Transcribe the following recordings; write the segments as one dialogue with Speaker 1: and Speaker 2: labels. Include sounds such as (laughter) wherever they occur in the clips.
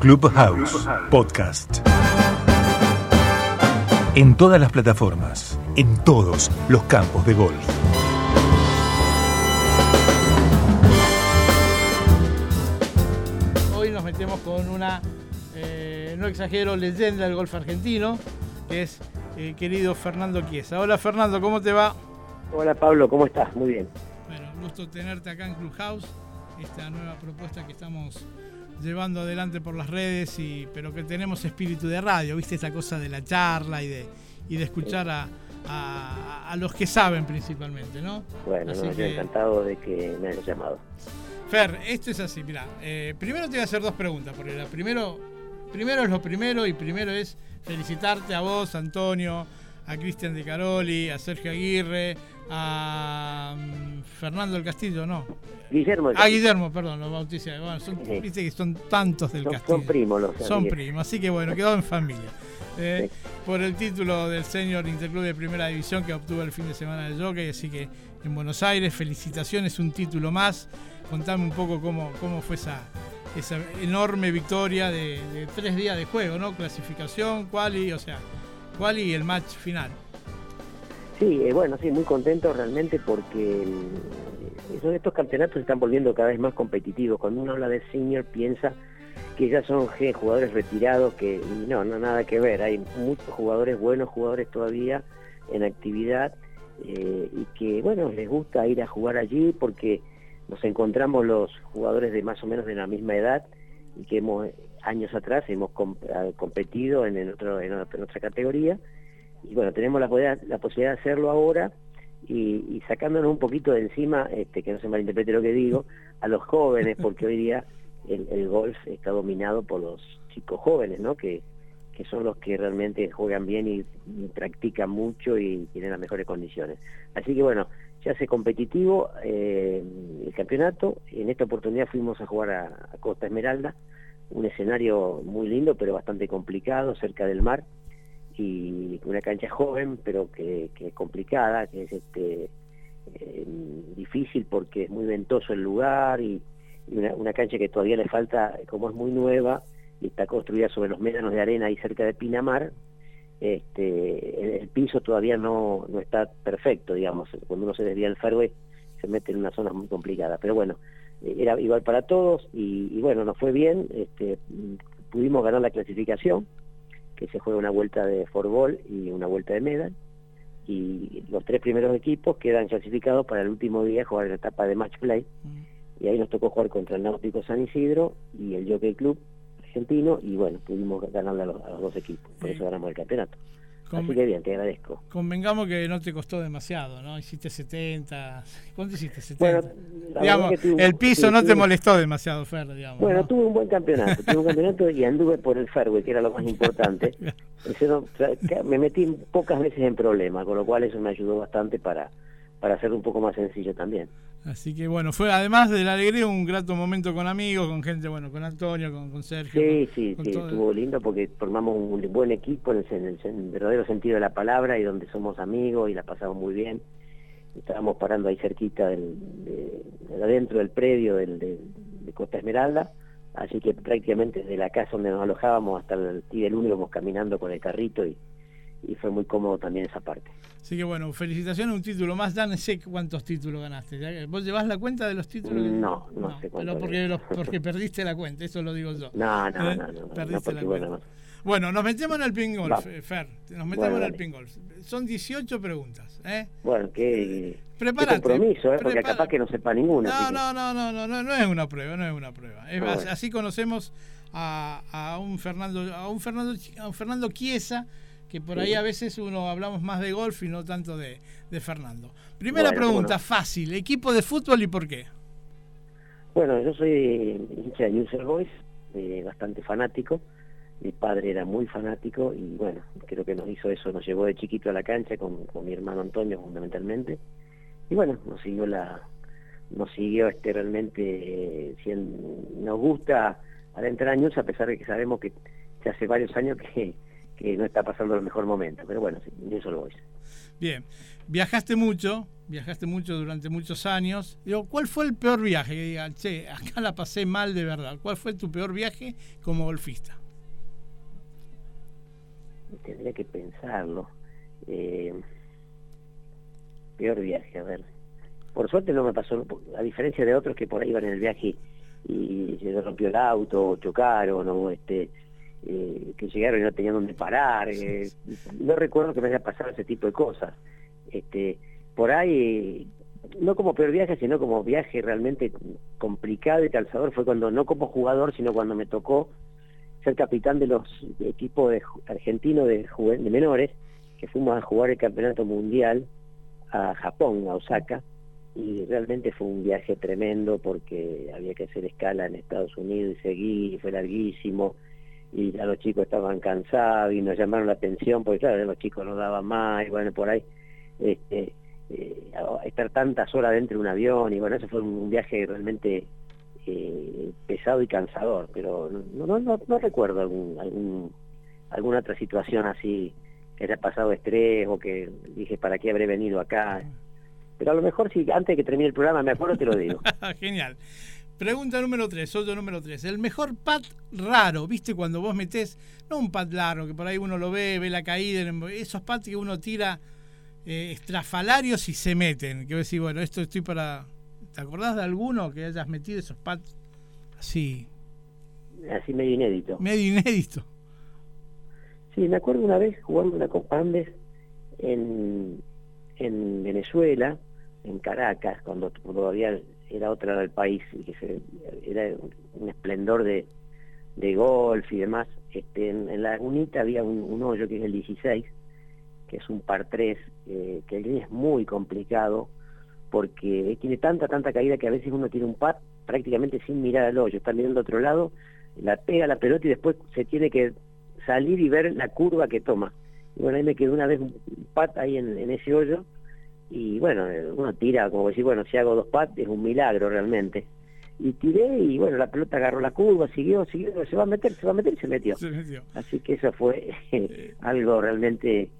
Speaker 1: Clubhouse Podcast. En todas las plataformas, en todos los campos de golf.
Speaker 2: Hoy nos metemos con una, eh, no exagero, leyenda del golf argentino, que es el querido Fernando Chiesa. Hola Fernando, ¿cómo te va?
Speaker 3: Hola Pablo, ¿cómo estás? Muy bien.
Speaker 2: Bueno, gusto tenerte acá en Clubhouse, esta nueva propuesta que estamos llevando adelante por las redes, y, pero que tenemos espíritu de radio, ¿viste? Esta cosa de la charla y de, y de escuchar a, a- a los que saben principalmente, ¿no?
Speaker 3: Bueno, no, yo
Speaker 2: que-
Speaker 3: encantado de que me hayas llamado.
Speaker 2: Fer, esto es así, mira, primero te voy a hacer dos preguntas, porque la primero, primero es lo primero y primero es felicitarte a vos, Antonio, a Cristian De Caroli, a Sergio Aguirre, a mm, Fernando del Castillo, no,
Speaker 3: Guillermo,
Speaker 2: a Guillermo, perdón, los bauticé, bueno, son-
Speaker 3: Sí.
Speaker 2: viste que son tantos del
Speaker 3: son,
Speaker 2: Castillo.
Speaker 3: son primos los
Speaker 2: Son primos, así que bueno, quedó en familia. Eh,
Speaker 3: Sí.
Speaker 2: Por el título del Senior Interclub de Primera División que obtuvo el fin de semana del jockey, así que en Buenos Aires, felicitaciones, un título más. Contame un poco cómo, cómo fue esa, esa enorme victoria de, de tres días de juego, ¿no? Clasificación, quali, o sea, quali y el match final.
Speaker 3: Sí, eh, bueno, sí, muy contento realmente porque esos- estos campeonatos se están volviendo cada vez más competitivos. Cuando uno habla de senior piensa que ya son jugadores retirados, que no, no, nada que ver. Hay muchos jugadores, buenos jugadores todavía en actividad eh, y que, bueno, les gusta ir a jugar allí porque nos encontramos los jugadores de más o menos de la misma edad y que hemos años atrás hemos ah, competido en, en otra categoría y bueno, tenemos la, posibilidad de hacerlo ahora y, y sacándonos un poquito de encima, este, que no se malinterprete lo que digo, a los jóvenes, (laughs) porque hoy día el, el golf está dominado por los chicos jóvenes, ¿no? Que, que son los que realmente juegan bien y, y practican mucho y tienen las mejores condiciones. Así que bueno, se hace competitivo eh, el campeonato. En esta oportunidad fuimos a jugar a, a Costa Esmeralda, un escenario muy lindo, pero bastante complicado, cerca del mar y una cancha joven pero que, es complicada que es este eh, difícil porque es muy ventoso el lugar y, una, cancha que todavía le falta como es muy nueva y está construida sobre los médanos de arena ahí cerca de Pinamar este el, piso todavía no, no está perfecto digamos. Cuando uno se desvía el fairway se mete en una zona muy complicada. Pero bueno era igual para todos y, y bueno nos fue bien este pudimos ganar la clasificación que se juega una vuelta de forball y una vuelta de medal. Y los tres primeros equipos quedan clasificados para el último día jugar la etapa de match play. Y ahí nos tocó jugar contra el Náutico San Isidro y el Jockey Club argentino y bueno, pudimos ganarle a los, a los dos equipos, por eso ganamos el campeonato.
Speaker 2: Con-
Speaker 3: Así que bien, te agradezco.
Speaker 2: Convengamos que no te costó demasiado, ¿no? Hiciste 70. ¿Cuánto hiciste? 70.
Speaker 3: Bueno, la
Speaker 2: digamos,
Speaker 3: verdad que tuve-
Speaker 2: el piso
Speaker 3: sí,
Speaker 2: no te molestó demasiado, Fer, digamos.
Speaker 3: Bueno,
Speaker 2: ¿no?
Speaker 3: tuve un buen campeonato, tuve un campeonato y anduve por el fairway, que era lo más importante. (laughs) Eso me metí pocas veces en problemas, con lo cual eso me ayudó bastante para, para hacerlo un poco más sencillo también.
Speaker 2: Así que bueno, fue además de la alegría un grato momento con amigos, con gente, bueno, con Antonio, con, con Sergio.
Speaker 3: Sí,
Speaker 2: con-
Speaker 3: sí,
Speaker 2: con
Speaker 3: sí, estuvo lindo porque formamos un buen equipo en el, en el- en el verdadero sentido de la palabra y donde somos amigos y la pasamos muy bien. Estábamos parando ahí cerquita del, de, de adentro del predio del, de, de Costa Esmeralda, así que prácticamente desde la casa donde nos alojábamos hasta el Tide íbamos caminando con el carrito y, y fue muy cómodo también esa parte.
Speaker 2: Así que bueno, felicitaciones, un título más. Ya no sé cuántos títulos ganaste. ¿Vos llevás la cuenta de los títulos? que-
Speaker 3: No, no sé cuánto
Speaker 2: Pero porque, los- (laughs) porque perdiste la cuenta, eso lo digo yo.
Speaker 3: No, no,
Speaker 2: ¿Eh?
Speaker 3: no, no, no,
Speaker 2: Perdiste
Speaker 3: no,
Speaker 2: la
Speaker 3: bueno,
Speaker 2: cuenta.
Speaker 3: no.
Speaker 2: Bueno, nos metemos en el ping golf, eh, Fer. Nos metemos
Speaker 3: Bueno,
Speaker 2: en el ping golf. Son 18 preguntas. ¿eh?
Speaker 3: Bueno, qué, qué
Speaker 2: Prepárate,
Speaker 3: compromiso, ¿eh? porque
Speaker 2: prepara-
Speaker 3: capaz que no sepa ninguna.
Speaker 2: No,
Speaker 3: que-
Speaker 2: no, no, no, no, no, no es una prueba, no es una prueba. Es
Speaker 3: bueno.
Speaker 2: así conocemos a, a un Fernando, a un Fernando, a un Fernando Chiesa, que por ahí a veces uno hablamos más de golf y no tanto de, de Fernando. Primera
Speaker 3: Bueno,
Speaker 2: pregunta, fácil, equipo de fútbol y por qué.
Speaker 3: Bueno, yo soy hincha de News Boys, eh, bastante fanático. Mi padre era muy fanático y bueno, creo que nos hizo eso, nos llevó de chiquito a la cancha con, con mi hermano Antonio fundamentalmente. Y bueno, nos siguió la, nos siguió este realmente, eh, sien- nos gusta adentrar a News a pesar de que sabemos que ya hace varios años que, que no está pasando el mejor momento. Pero bueno, sí, News All Boys.
Speaker 2: Bien, viajaste mucho, viajaste mucho durante muchos años. Digo, ¿cuál fue el peor viaje? Que diga, che, acá la pasé mal de verdad. ¿Cuál fue tu peor viaje como golfista?
Speaker 3: Tendría que pensarlo. Eh, peor viaje, a ver. Por suerte no me pasó, a diferencia de otros que por ahí iban en el viaje y, se rompió el auto, o chocaron, o este, eh, que llegaron y no tenían dónde parar. Eh, no recuerdo que me haya pasado ese tipo de cosas. Este, por ahí, no como peor viaje, sino como viaje realmente complicado y calzador, fue cuando, no como jugador, sino cuando me tocó ser capitán de los equipos de, argentinos de, de menores, que fuimos a jugar el campeonato mundial a Japón, a Osaka, y realmente fue un viaje tremendo porque había que hacer escala en Estados Unidos y seguir, y fue larguísimo, y ya los chicos estaban cansados y nos llamaron la atención porque claro, los chicos no daban más, y bueno, por ahí este, eh, estar tantas horas dentro de un avión, y bueno, eso fue un viaje realmente eh, pesado y cansador, pero no, no, no, no recuerdo algún, algún, alguna otra situación así que haya pasado estrés o que dije, ¿para qué habré venido acá? Pero a lo mejor si antes de que termine el programa me acuerdo, te lo digo. (laughs)
Speaker 2: Genial. Pregunta número 3, otro número 3. El mejor pad raro, ¿viste? Cuando vos metés, no un pad largo, que por ahí uno lo ve, ve la caída, esos pads que uno tira eh, estrafalarios y se meten. Que vos decís, bueno, esto estoy para. ¿Te acordás de alguno que hayas metido esos pads así?
Speaker 3: Así medio inédito.
Speaker 2: Medio inédito.
Speaker 3: Sí, me acuerdo una vez jugando una Copa Andes en, en Venezuela, en Caracas, cuando todavía era otra del país y que se, era un esplendor de, de golf y demás. Este, en, la lagunita había un, hoyo que es el 16, que es un par 3, eh, que es muy complicado porque tiene tanta, tanta caída que a veces uno tiene un par prácticamente sin mirar al hoyo, está mirando otro lado, la pega la pelota y después se tiene que salir y ver la curva que toma. Y bueno, ahí me quedó una vez un pat ahí en, en ese hoyo y bueno, uno tira como decir, bueno, si hago dos pat es un milagro realmente. Y tiré y bueno, la pelota agarró la curva, siguió, siguió, se va a meter, se va a meter y se metió. Así que eso fue (laughs) algo realmente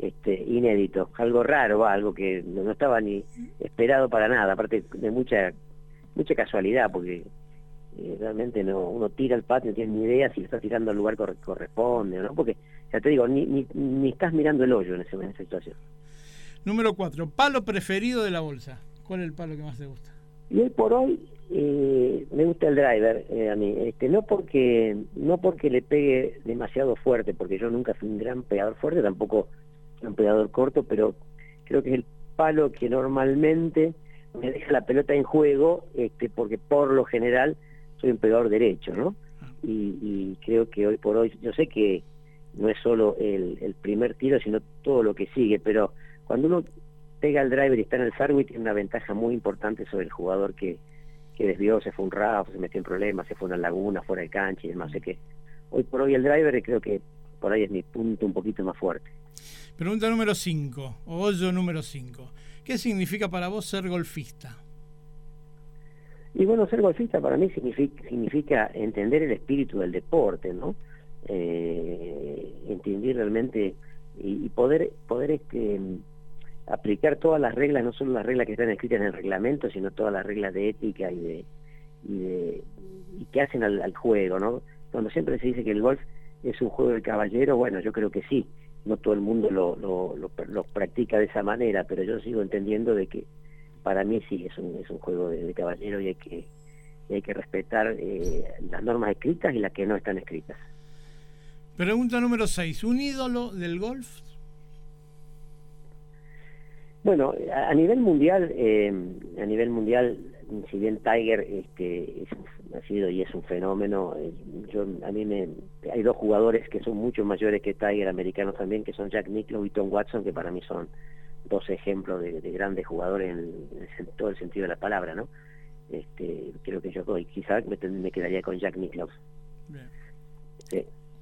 Speaker 3: este, inédito, algo raro, algo que no estaba ni esperado para nada, aparte de mucha mucha casualidad, porque eh, realmente no uno tira el patio no tiene ni idea si le está tirando al lugar que corresponde, ¿no? Porque, ya te digo, ni, ni, ni estás mirando el hoyo en, ese, en esa situación.
Speaker 2: Número cuatro, palo preferido de la bolsa. ¿Cuál es el palo que más te gusta?
Speaker 3: Y hoy por hoy eh, me gusta el driver eh, a mí, este, no porque no porque le pegue demasiado fuerte, porque yo nunca fui un gran pegador fuerte, tampoco un pegador corto, pero creo que es el palo que normalmente me deja la pelota en juego, este, porque por lo general soy un pegador derecho, ¿no? Y, creo que hoy por hoy, yo sé que no es solo el, primer tiro, sino todo lo que sigue, pero cuando uno pega el driver y está en el fairway, tiene una ventaja muy importante sobre el jugador que, que desvió, se fue un RAF, se metió en problemas, se fue a una laguna, fuera de cancha y demás. Sé que hoy por hoy el driver creo que por ahí es mi punto un poquito más fuerte.
Speaker 2: Pregunta número 5, o hoyo número 5. ¿Qué significa para vos ser golfista?
Speaker 3: Y bueno, ser golfista para mí significa, entender el espíritu del deporte, ¿no? Eh, entender realmente y, poder poder este, aplicar todas las reglas, no solo las reglas que están escritas en el reglamento, sino todas las reglas de ética y de y, de, y que hacen al, juego, ¿no? Cuando siempre se dice que el golf es un juego de caballero, bueno, yo creo que sí, no todo el mundo lo, lo, practica de esa manera, pero yo sigo entendiendo de que para mí sí es un, es un juego de, caballero y hay que, hay que respetar eh, las normas escritas y las que no están escritas.
Speaker 2: Pregunta número 6. ¿Un ídolo del golf?
Speaker 3: Bueno, a, nivel mundial, eh, a nivel mundial, si bien Tiger este, ha sido y es un fenómeno, eh, yo, a mí me, hay dos jugadores que son mucho mayores que Tiger, americanos también, que son Jack Nicklaus y Tom Watson, que para mí son dos ejemplos de, grandes jugadores en, todo el sentido de la palabra, ¿no? Este, creo que yo quizás me, quedaría con Jack Nicklaus.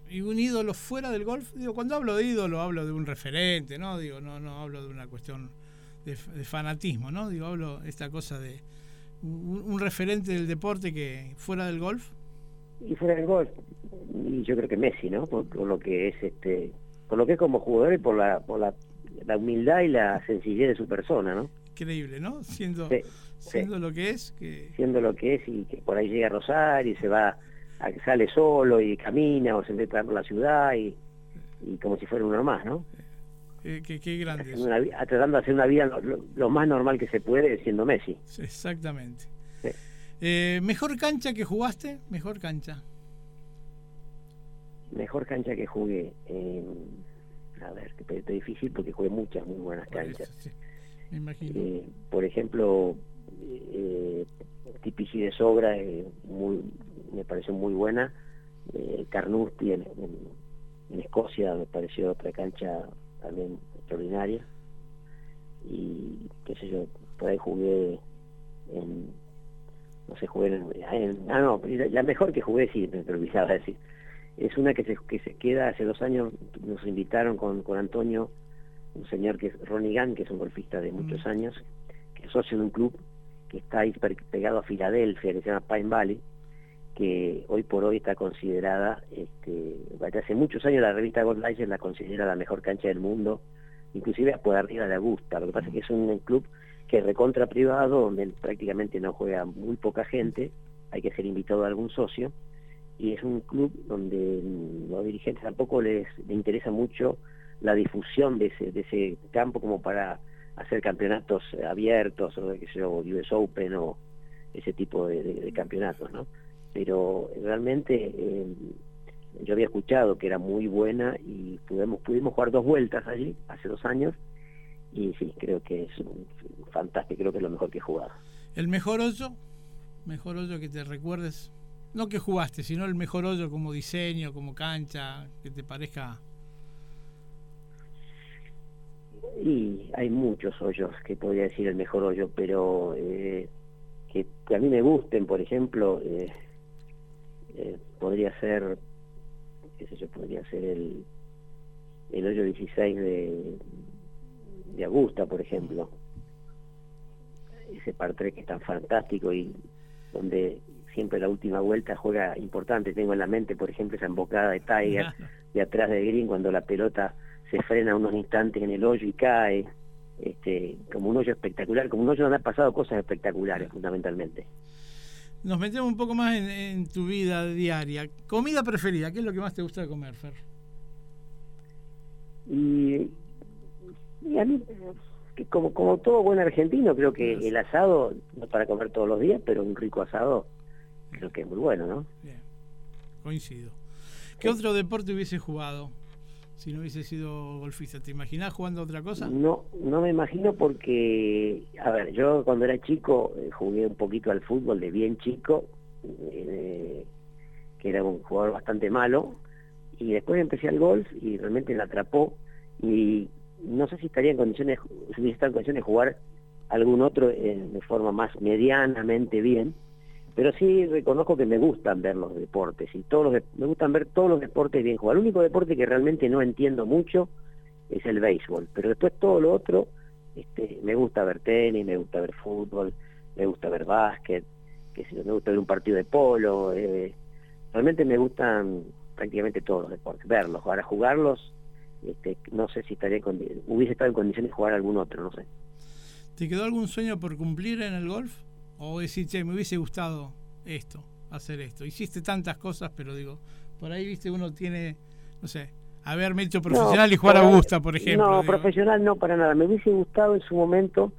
Speaker 2: ¿Y un ídolo fuera del golf? Digo, cuando hablo de ídolo hablo de un referente, ¿no? Digo, no, no hablo de una cuestión de, fanatismo, ¿no? Digo, hablo esta cosa de un, referente del deporte que fuera del golf.
Speaker 3: Y fuera del golf, y yo creo que Messi, ¿no? Por, por, lo que es este, por lo que es como jugador y por la, por la la humildad y la sencillez de su persona, ¿no?
Speaker 2: increíble, ¿no? Siendo, siendo lo que es. Que...
Speaker 3: Siendo lo que es y que por ahí llega a Rosario y se va, sale solo y camina o se mete por la ciudad y, y como si fuera uno más, ¿no?
Speaker 2: Eh, qué, grande.
Speaker 3: tratando de hacer una vida lo, más normal que se puede siendo Messi.
Speaker 2: exactamente. Eh, ¿Mejor cancha que jugaste? Mejor cancha.
Speaker 3: Mejor cancha que jugué. a ver, es difícil porque jugué muchas muy buenas canchas.
Speaker 2: me imagino.
Speaker 3: Eh, por ejemplo, eh, de Sogra muy, me pareció muy buena. Carnoustie en, en Escocia me pareció otra cancha también extraordinaria y qué sé yo por ahí jugué en no sé jugué en, ah no la mejor que jugué sí me olvidaba decir es una que se, que se queda hace dos años nos invitaron con, con Antonio un señor que es Ronnie Gunn que es un golfista de muchos mm. años que es socio de un club que está ahí pegado a Filadelfia que se llama Pine Valley que hoy por hoy está considerada, este, hace muchos años la revista Gold Legends la considera la mejor cancha del mundo, inclusive por arriba de Augusta. Lo que pasa es que es un club que recontra privado, donde prácticamente no juega muy poca gente, hay que ser invitado a algún socio, y es un club donde los dirigentes tampoco les, interesa mucho la difusión de ese, de ese campo como para hacer campeonatos abiertos, o qué sé yo, US Open o ese tipo de campeonatos, ¿no? Pero realmente eh, yo había escuchado que era muy buena y pudimos, pudimos jugar dos vueltas allí hace dos años y sí, creo que es fantástico, creo que es lo mejor que he jugado.
Speaker 2: ¿El mejor hoyo? ¿Mejor hoyo que te recuerdes? No que jugaste, sino el mejor hoyo como diseño, como cancha, que te parezca...
Speaker 3: Y hay muchos hoyos que podría decir el mejor hoyo, pero eh, que, a mí me gusten, por ejemplo, eh, eh, podría ser, qué sé yo, podría ser el, el hoyo 16 de, de Augusta, por ejemplo. Ese par 3 que es tan fantástico y donde siempre la última vuelta juega importante. Tengo en la mente, por ejemplo, esa embocada de Tiger (laughs) de atrás de Green cuando la pelota se frena unos instantes en el hoyo y cae. Este, como un hoyo espectacular, como un hoyo donde han pasado cosas espectaculares fundamentalmente
Speaker 2: nos metemos un poco más en, tu vida diaria. Comida preferida, ¿qué es lo que más te gusta comer, Fer?
Speaker 3: Y, a mí, como, como todo buen argentino, creo que el asado, no para comer todos los días, pero un rico asado, creo que es muy bueno, ¿no?
Speaker 2: Bien, coincido. ¿Qué otro deporte hubiese jugado? Si no hubiese sido golfista. ¿Te imaginas jugando otra cosa?
Speaker 3: No, no me imagino porque, a ver, yo cuando era chico eh, jugué un poquito al fútbol de bien chico, eh, que era un jugador bastante malo, y después empecé al golf y realmente me atrapó y no sé si estaría en condiciones, si hubiese estado en condiciones de jugar algún otro eh, de forma más medianamente bien, pero sí reconozco que me gustan ver los deportes y todos los me gustan ver todos los deportes bien jugados. El único deporte que realmente no entiendo mucho es el béisbol, pero después todo lo otro este, me gusta ver tenis, me gusta ver fútbol, me gusta ver básquet, que si me gusta ver un partido de polo, eh, realmente me gustan prácticamente todos los deportes, verlos, ahora jugarlos, este, no sé si estaría hubiese estado en condiciones de jugar algún otro, no sé.
Speaker 2: ¿Te quedó algún sueño por cumplir en el golf? O decir, che, me hubiese gustado esto, hacer esto. Hiciste tantas cosas, pero digo, por ahí, viste, uno tiene, no sé, haberme hecho profesional y jugar a Augusta, por ejemplo.
Speaker 3: No, profesional no, para nada. Me hubiese gustado en su momento,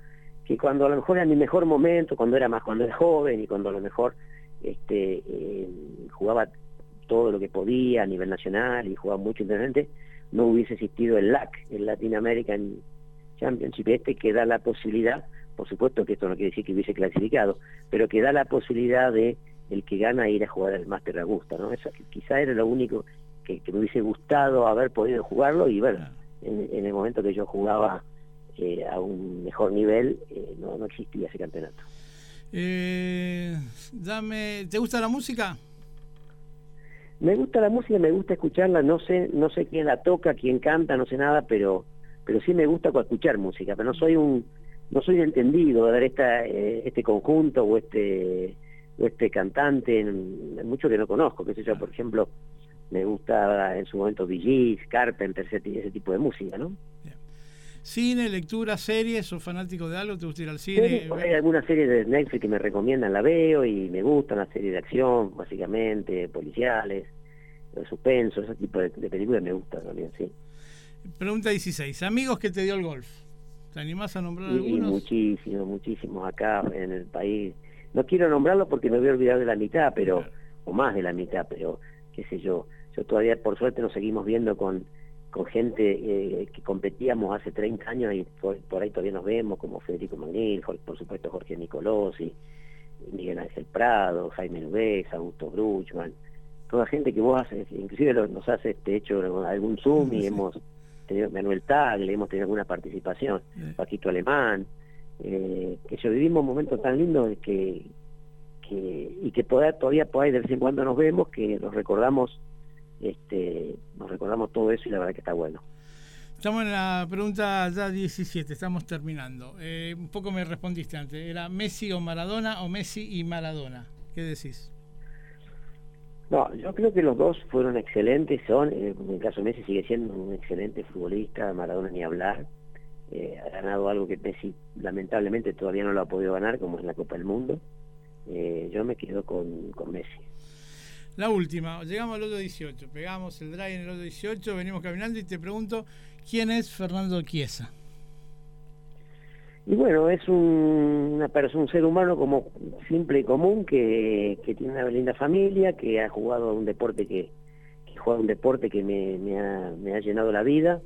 Speaker 3: que cuando a lo mejor era mi mejor momento, cuando era más, cuando era joven y cuando a lo mejor este, eh, jugaba todo lo que podía a nivel nacional y jugaba mucho internamente, no hubiese existido el LAC, el Latin American Championship este, que da la posibilidad por supuesto que esto no quiere decir que hubiese clasificado, pero que da la posibilidad de el que gana ir a jugar al Máster Augusta, ¿no? Eso quizá era lo único que, me hubiese gustado haber podido jugarlo y bueno, en, el momento que yo jugaba eh, a un mejor nivel eh, no, no existía ese campeonato.
Speaker 2: Eh, dame, ¿te gusta la música?
Speaker 3: Me gusta la música, me gusta escucharla, no sé, no sé quién la toca, quién canta, no sé nada, pero, pero sí me gusta escuchar música, pero no soy un no soy entendido de ver esta, eh, este conjunto o este o este cantante, mucho que no conozco, qué sé yo, por ejemplo, me gusta en su momento Bee Carpenter, ese, tipo de música, ¿no?
Speaker 2: ¿Cine, lectura, series? ¿Sos fanático de algo? ¿Te gusta ir al cine?
Speaker 3: hay algunas series de Netflix que me recomiendan, la veo y me gustan, las series de acción, básicamente, policiales, de suspenso, ese tipo de, películas me gustan también, sí.
Speaker 2: Pregunta 16. ¿Amigos que te dio el golf? ¿Te animás a nombrar algunos?
Speaker 3: muchísimos, muchísimos acá en el país. No quiero nombrarlos porque me voy a olvidar de la mitad, pero o más de la mitad, pero qué sé yo. Yo todavía, por suerte, nos seguimos viendo con con gente eh, que competíamos hace 30 años y por, ahí todavía nos vemos, como Federico Magnil, por supuesto Jorge Nicolosi, Miguel Ángel Prado, Jaime Nubés, Augusto Bruchman, toda gente que vos haces, inclusive nos hace este hecho algún Zoom y hemos Manuel Tagle, hemos tenido alguna participación, Paquito Alemán, eh, que yo vivimos momentos tan lindos que, que y que todavía por ahí de vez en cuando nos vemos, que nos recordamos este, nos recordamos todo eso y la verdad que está bueno.
Speaker 2: Estamos en la pregunta ya 17, estamos terminando. Eh, un poco me respondiste antes, ¿era Messi o Maradona o Messi y Maradona? ¿Qué decís?
Speaker 3: No, yo creo que los dos fueron excelentes, son, eh, en el caso de Messi sigue siendo un excelente futbolista, Maradona ni hablar, eh, ha ganado algo que Messi lamentablemente todavía no lo ha podido ganar, como es la Copa del Mundo. yo me quedo con, con Messi.
Speaker 2: La última, llegamos al otro 18, pegamos el drive en el otro 18, venimos caminando y te pregunto, ¿quién es Fernando Chiesa?
Speaker 3: Y bueno, es un, una persona, un ser humano como simple y común que, tiene una linda familia, que ha jugado un deporte que, que juega un deporte que me, ha, llenado la vida,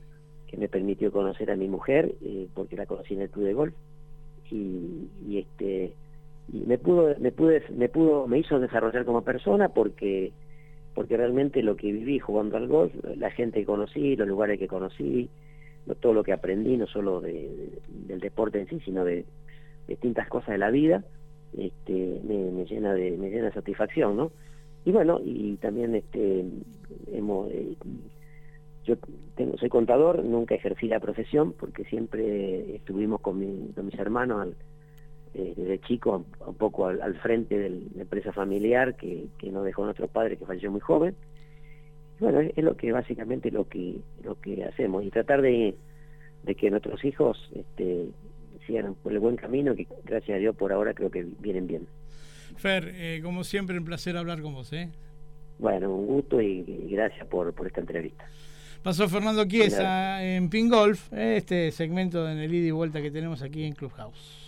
Speaker 3: que me permitió conocer a mi mujer, eh, porque la conocí en el club de golf. Y, y este y me pudo me pude me pudo me hizo desarrollar como persona porque porque realmente lo que viví jugando al golf la gente que conocí los lugares que conocí todo lo que aprendí no solo de, del deporte en sí sino de, distintas cosas de la vida este me, llena de me llena de satisfacción no y bueno y también este hemos eh, yo tengo, soy contador nunca ejercí la profesión porque siempre estuvimos con, con mis hermanos eh, desde chico un poco al, frente de la empresa familiar que, que nos dejó nuestro padre que falleció muy joven. Bueno, es, lo que básicamente lo que lo que hacemos y tratar de, de que nuestros hijos este, sigan por el buen camino que gracias a Dios por ahora creo que vienen bien.
Speaker 2: Fer, eh, como siempre un placer hablar con vos. ¿eh?
Speaker 3: Bueno, un gusto y, gracias por, por esta entrevista.
Speaker 2: Pasó Fernando Chiesa en Ping Golf, este segmento en el ida y vuelta que tenemos aquí en Clubhouse.